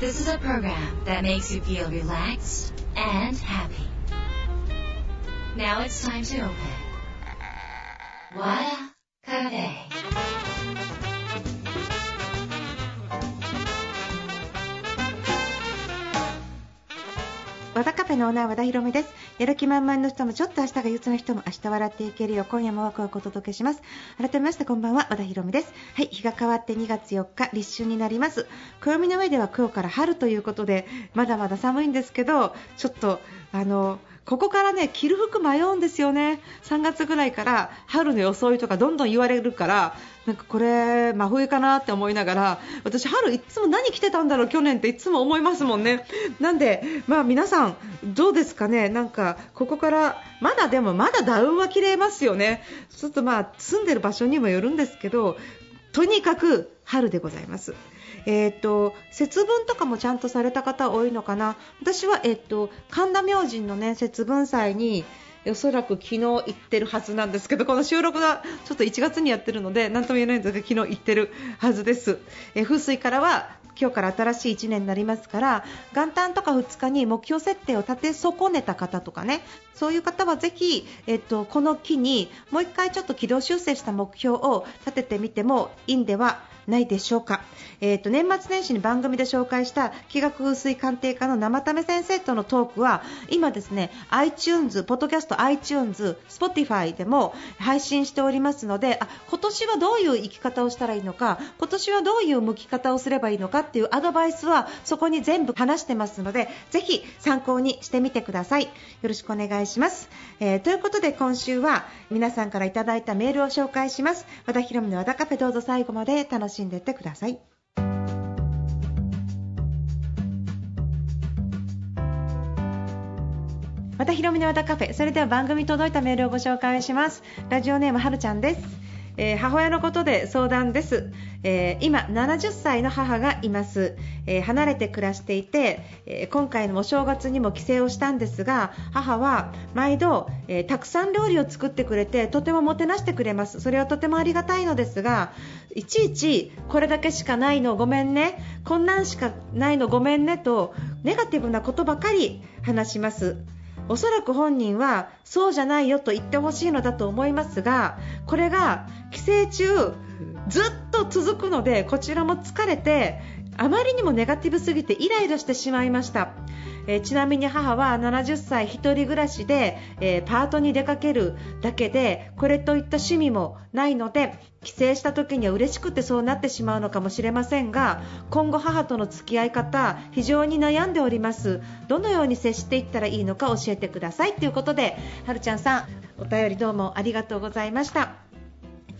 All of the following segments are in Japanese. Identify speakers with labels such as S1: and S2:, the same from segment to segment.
S1: This is a program that makes you feel relaxed and happy. Now it's time to open. Wada Cafe.
S2: 和田カフェのオーナー和田博美です やる気満々の人もちょっと明日が憂鬱な人も明日笑っていけるよ。う今夜もワクワクお届けします。改めましてこんばんは和田博美です。はい日が変わって2月4日立春になります。暦の上では今日から春ということでまだまだ寒いんですけどちょっとあのここからね着る服迷うんですよね、3月ぐらいから春の装いとかどんどん言われるからなんかこれ、真冬かなって思いながら私、春いつも何着てたんだろう去年っていつも思いますもんね。なんで、まあ、皆さんどうですかね、なんかここからまだでもまだダウンは着れますよね、ちょっとまあ住んでる場所にもよるんですけどとにかく春でございます。えーと、節分とかもちゃんとされた方多いのかな？私は、えーと、神田明神の、ね、節分祭におそらく昨日行ってるはずなんですけどこの収録がちょっと1月にやってるので何とも言えないんですが昨日行ってるはずです、えー、風水からは今日から新しい1年になりますから元旦とか2日に目標設定を立て損ねた方とかねそういう方はぜひ、えっと、この機にもう1回ちょっと軌道修正した目標を立ててみてもいいんではないでしょうか、えーと、年末年始に番組で紹介した気学風水鑑定家の生為先生とのトークは今ですね iTunes、ポッドキャスト iTunes、Spotify でも配信しておりますのであ今年はどういう生き方をしたらいいのか今年はどういう向き方をすればいいのかっていうアドバイスはそこに全部話してますのでぜひ参考にしてみてください。よろしくお願いします、えー、ということで今週は皆さんからいただいたメールを紹介します。和田博美の和田カフェどうぞ最後まで楽ししんでいってください。またひろみの和田カフェ。それでは番組届いたメールをご紹介します。ラジオネームはるちゃんです。えー、母親のことで相談です、えー、今70歳の母がいます、えー、離れて暮らしていて、え今回のお正月にも帰省をしたんですが母は毎度、えたくさん料理を作ってくれてとてももてなしてくれます。それはとてもありがたいのですがいちいちこれだけしかないのごめんね。こんなんしかないのごめんねとネガティブなことばかり話します。おそらく本人はそうじゃないよと言ってほしいのだと思いますがこれが寄生虫ずっと続くのでこちらも疲れてあまりにもネガティブすぎてイライラしてしまいました。え、ちなみに母は70歳1人暮らしで、え、パートに出かけるだけでこれといった趣味もないので帰省した時には嬉しくてそうなってしまうのかもしれませんが今後母との付き合い方非常に悩んでおりますどのように接していったらいいのか教えてくださいということではるちゃんさんお便りどうもありがとうございました。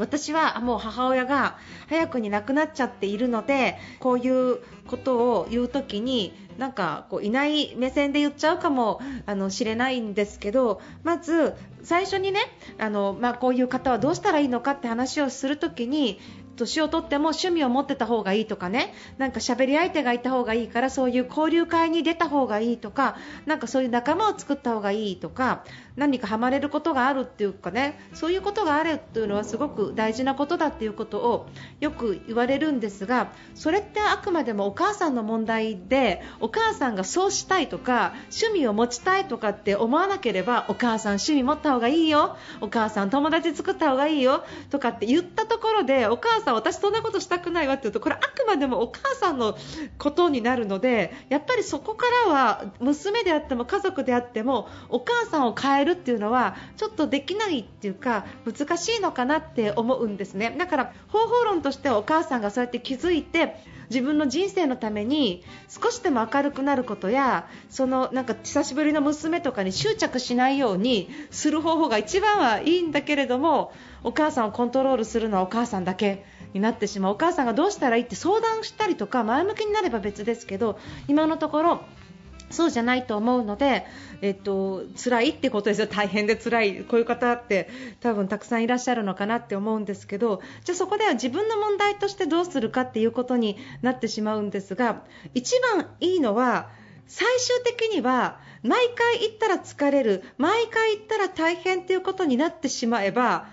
S2: 私はもう母親が早くに亡くなっちゃっているのでこういうことを言う時になんかこういない目線で言っちゃうかもあのしれないんですけどまず最初にねあの、まあ、こういう方はどうしたらいいのかって話をする時に年をとっても趣味を持ってた方がいいとかね。なんか喋り相手がいた方がいいからそういう交流会に出た方がいいとか。なんかそういう仲間を作った方がいいとか。何かハマれることがあるっていうかね。そういうことがあるっていうのはすごく大事なことだっていうことをよく言われるんですがそれってあくまでもお母さんの問題でお母さんがそうしたいとか趣味を持ちたいとかって思わなければお母さん趣味持った方がいいよ。お母さん友達作った方がいいよ。とかって言ったところでお母さん私そんなことしたくないわって言うとこれあくまでもお母さんのことになるのでやっぱりそこからは娘であっても家族であってもお母さんを変えるっていうのはちょっとできないっていうか難しいのかなって思うんですね。だから方法論としてはお母さんがそうやって気づいて自分の人生のために少しでも明るくなることやそのなんか久しぶりの娘とかに執着しないようにする方法が一番はいいんだけれどもお母さんをコントロールするのはお母さんだけ。になってしまう。お母さんがどうしたらいいって相談したりとか前向きになれば別ですけど今のところそうじゃないと思うので、えっと辛いってことですよ、大変で辛い、こういう方って多分たくさんいらっしゃるのかなって思うんですけど、じゃあそこでは自分の問題としてどうするかっていうことになってしまうんですが、一番いいのは、最終的には毎回行ったら疲れる、毎回行ったら大変っていうことになってしまえば、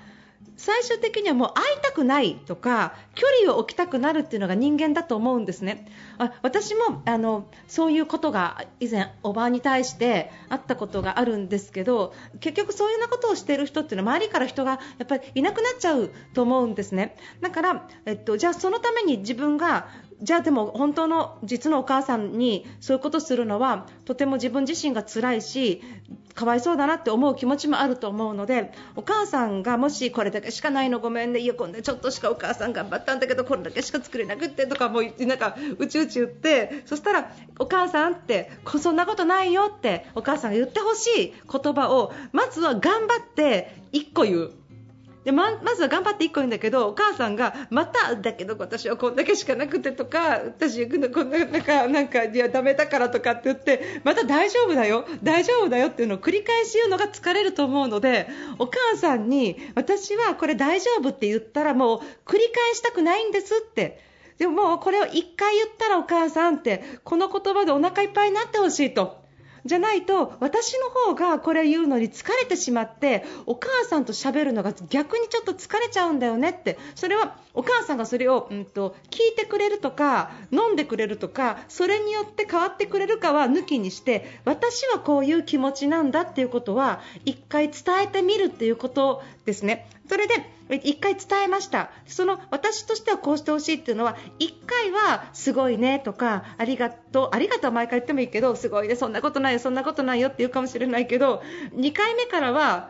S2: 最終的にはもう会いたくないとか距離を置きたくなるっていうのが人間だと思うんですね。あ私もあのそういうことが以前おばあに対してあったことがあるんですけど結局そういうようなことをしている人っていうのは周りから人がやっぱりいなくなっちゃうと思うんですね。だから、えっと、じゃあそのために自分がじゃあでも本当の実のお母さんにそういうことするのはとても自分自身が辛いしかわいそうだなって思う気持ちもあると思うのでお母さんがもしこれだけしかないのごめんねいやこんなちょっとしかお母さん頑張ったんだけどこれだけしか作れなくってとかもうなんかうちうち言ってそしたらお母さんってそんなことないよってお母さんが言ってほしい言葉をまずは頑張って1個言う。でままずは頑張って1個言うんだけどお母さんがまただけど私はこんだけしかなくてとか私こんななんかなんかいやダメだからとかって言ってまた大丈夫だよ大丈夫だよっていうのを繰り返し言うのが疲れると思うのでお母さんに私はこれ大丈夫って言ったらもう繰り返したくないんですってでももうこれを1回言ったらお母さんってこの言葉でお腹いっぱいになってほしいと。じゃないと私の方がこれ言うのに疲れてしまってお母さんと喋るのが逆にちょっと疲れちゃうんだよねってそれはお母さんがそれを、うんと、聞いてくれるとか飲んでくれるとかそれによって変わってくれるかは抜きにして私はこういう気持ちなんだっていうことは1回伝えてみるっていうことですね。それで1回伝えましたその私としてはこうしてほしいっていうのは1回はすごいねとかありがとうありがとう毎回言ってもいいけどすごいねそんなことないよそんなことないよって言うかもしれないけど2回目からは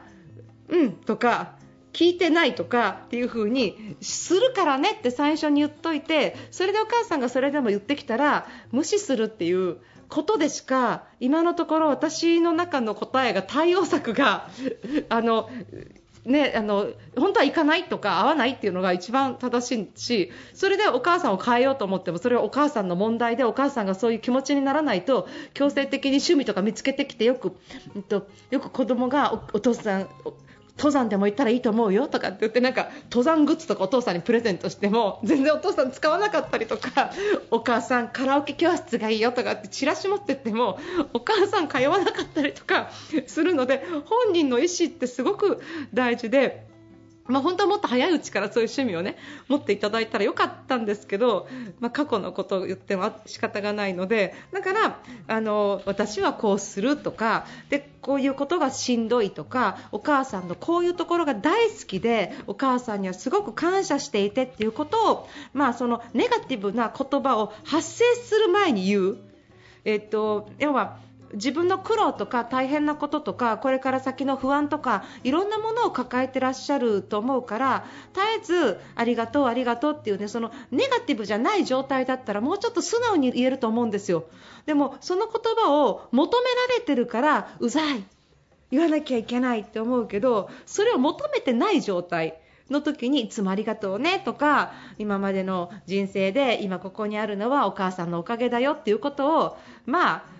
S2: うんとか聞いてないとかっていう風にするからねって最初に言っといてそれでお母さんがそれでも言ってきたら無視するっていうことでしか今のところ私の中の答えが対応策があのね、あの本当は行かないとか会わないっていうのが一番正しいしそれでお母さんを変えようと思ってもそれはお母さんの問題でお母さんがそういう気持ちにならないと強制的に趣味とか見つけてきてよく、えっと、よく子供がお父さん登山でも行ったらいいと思うよとかって言ってなんか登山グッズとかお父さんにプレゼントしても全然お父さん使わなかったりとか お母さんカラオケ教室がいいよとかってチラシ持ってってもお母さん通わなかったりとかするので本人の意思ってすごく大事で。まあ、本当はもっと早いうちからそういう趣味をね持っていただいたらよかったんですけど、まあ、過去のことを言っても仕方がないのでだからあの私はこうするとかでこういうことがしんどいとかお母さんのこういうところが大好きでお母さんにはすごく感謝していてっていうことを、まあ、そのネガティブな言葉を発生する前に言う。えっと、要は自分の苦労とか大変なこととかこれから先の不安とかいろんなものを抱えてらっしゃると思うから絶えずありがとう、ありがとうっていうねそのネガティブじゃない状態だったらもうちょっと素直に言えると思うんですよ。でもその言葉を求められてるからうざい。言わなきゃいけないって思うけどそれを求めてない状態。の時にいつもありがとうねとか今までの人生で今ここにあるのはお母さんのおかげだよっていうことをまあ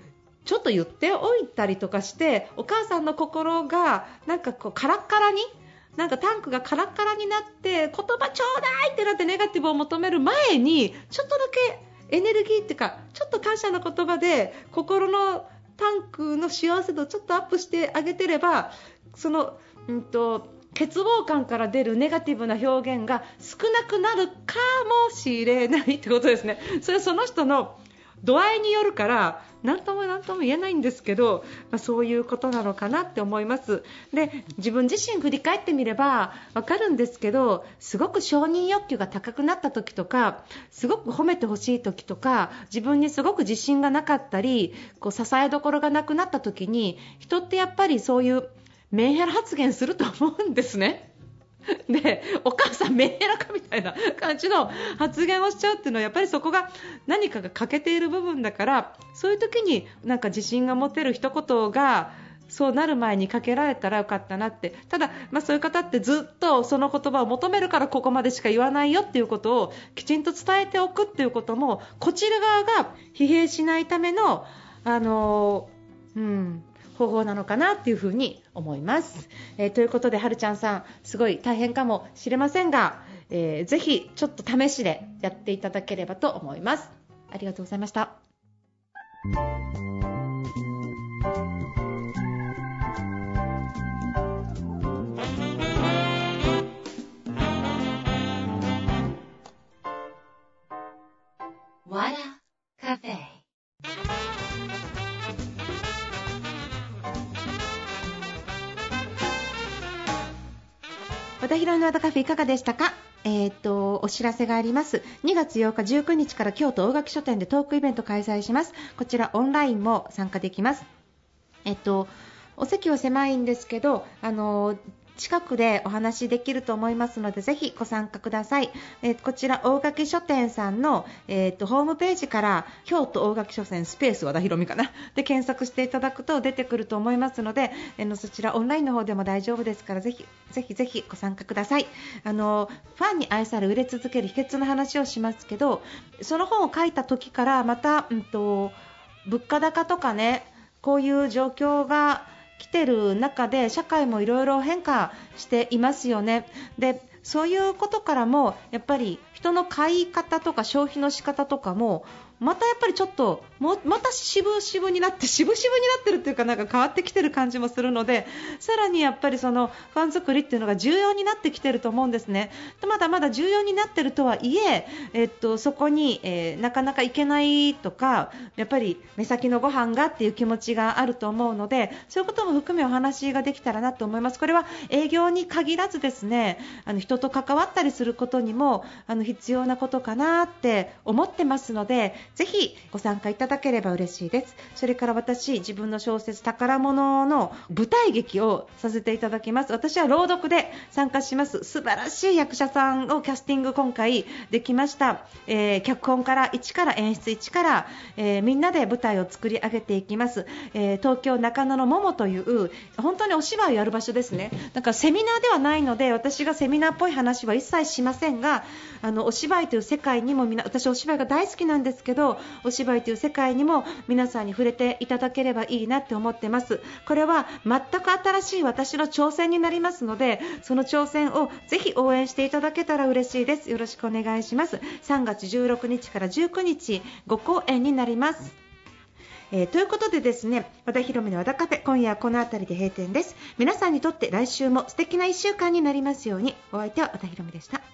S2: ちょっと言っておいたりとかしてお母さんの心がなんかこうカラッカラになんかタンクがカラッカラになって言葉ちょうだいってなってネガティブを求める前にちょっとだけエネルギーっていうかちょっと感謝の言葉で心のタンクの幸せ度をちょっとアップしてあげてればその、うんと、欠乏感から出るネガティブな表現が少なくなるかもしれないってことですね。それはその人の度合いによるから何とも何とも言えないんですけど、まあ、そういうことなのかなって思いますで自分自身振り返ってみれば分かるんですけどすごく承認欲求が高くなった時とかすごく褒めてほしい時とか自分にすごく自信がなかったりこう支えどころがなくなった時に人ってやっぱりそういうメンヘラ発言すると思うんですね。でお母さんメンヘラかみたいな感じの発言をしちゃうっていうのはやっぱりそこが何かが欠けている部分だからそういう時になんか自信が持てる一言がそうなる前にかけられたらよかったなって。ただ、まあ、そういう方ってずっとその言葉を求めるからここまでしか言わないよっていうことをきちんと伝えておくっていうこともこちら側が疲弊しないためのあのうん方法なのかなっていうふうに思います。えー、ということで、はるちゃんさん、すごい大変かもしれませんが、えー、ぜひちょっと試しでやっていただければと思います。ありがとうございました。和田博の和田カフェいかがでしたか？えー、とお知らせがあります。2月8日19日から京都大垣書店でトークイベント開催します。こちらオンラインも参加できます。えっとお席は狭いんですけどあの近くでお話できると思いますのでぜひご参加ください、えー、こちら大垣書店さんの、えーと、ホームページから京都大垣書店スペース和田博美かな。で検索していただくと出てくると思いますので、えー、のそちらオンラインの方でも大丈夫ですからぜひぜひぜひご参加ください。あのファンに愛され売れ続ける秘訣の話をしますけどその本を書いた時からまた、うんと物価高とかねこういう状況が来てる中で社会もいろいろ変化していますよね。でそういうことからもやっぱり人の買い方とか消費の仕方とかもまたやっぱりちょっともまた渋々になって 渋々になってるっていうかなんか変わってきてる感じもするのでさらにやっぱりそのファン作りっていうのが重要になってきてると思うんですね。まだまだ重要になってるとはいええっと、そこに、えー、なかなか行けないとかやっぱり目先のご飯がっていう気持ちがあると思うのでそういうことも含めお話ができたらなと思います。これは営業に限らずですねあの人と関わったりすることにもあの必要なことかなって思ってますのでぜひご参加いただければ嬉しいです。それから私自分の小説宝物の舞台劇をさせていただきます。私は朗読で参加します。素晴らしい役者さんをキャスティング今回できました、えー、脚本から1から演出1から、えー、みんなで舞台を作り上げていきます、えー、東京中野の桃という本当にお芝居をやる場所ですね。だからセミナーではないので私がセミナーっぽい話は一切しませんがあのお芝居という世界にもみな私お芝居が大好きなんですけどお芝居という世界にも皆さんに触れていただければいいなって思ってます。これは全く新しい私の挑戦になりますのでその挑戦をぜひ応援していただけたら嬉しいです。よろしくお願いします。3月16日から19日5公演になります。えー、ということでですね和田博美の和田カフェ今夜はこの辺りで閉店です。皆さんにとって来週も素敵な1週間になりますように。お相手は和田博美でした。